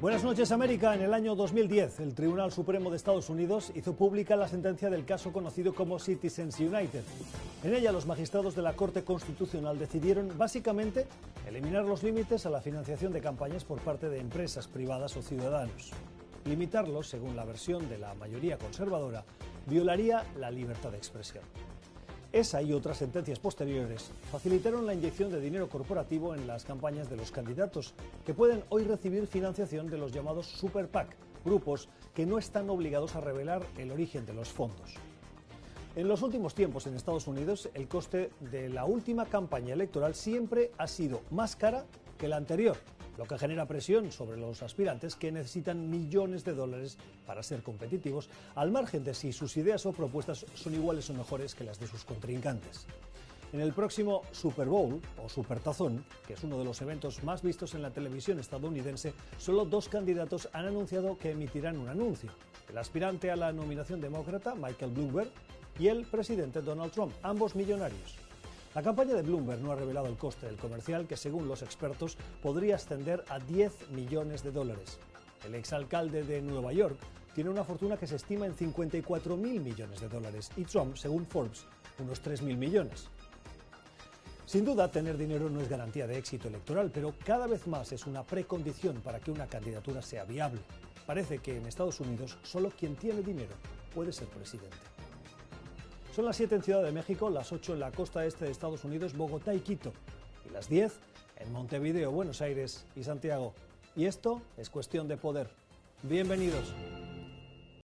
Buenas noches, América. En el año 2010, el Tribunal Supremo de Estados Unidos hizo pública la sentencia del caso conocido como Citizens United. En ella, los magistrados de la Corte Constitucional decidieron, básicamente, eliminar los límites a la financiación de campañas por parte de empresas privadas o ciudadanos. Limitarlos, según la versión de la mayoría conservadora, violaría la libertad de expresión. Esa y otras sentencias posteriores facilitaron la inyección de dinero corporativo en las campañas de los candidatos, que pueden hoy recibir financiación de los llamados Super PAC, grupos que no están obligados a revelar el origen de los fondos. En los últimos tiempos en Estados Unidos, el coste de la última campaña electoral siempre ha sido más cara que la anterior, lo que genera presión sobre los aspirantes que necesitan millones de dólares para ser competitivos, al margen de si sus ideas o propuestas son iguales o mejores que las de sus contrincantes. En el próximo Super Bowl o Supertazón, que es uno de los eventos más vistos en la televisión estadounidense, solo dos candidatos han anunciado que emitirán un anuncio. El aspirante a la nominación demócrata, Michael Bloomberg, y el presidente Donald Trump, ambos millonarios. La campaña de Bloomberg no ha revelado el coste del comercial, que según los expertos podría ascender a 10 millones de dólares. El exalcalde de Nueva York tiene una fortuna que se estima en 54 mil millones de dólares y Trump, según Forbes, unos 3 mil millones. Sin duda, tener dinero no es garantía de éxito electoral, pero cada vez más es una precondición para que una candidatura sea viable. Parece que en Estados Unidos solo quien tiene dinero puede ser presidente. Son las 7 en Ciudad de México, las 8 en la costa este de Estados Unidos, Bogotá y Quito, y las 10 en Montevideo, Buenos Aires y Santiago. Y esto es cuestión de poder. Bienvenidos.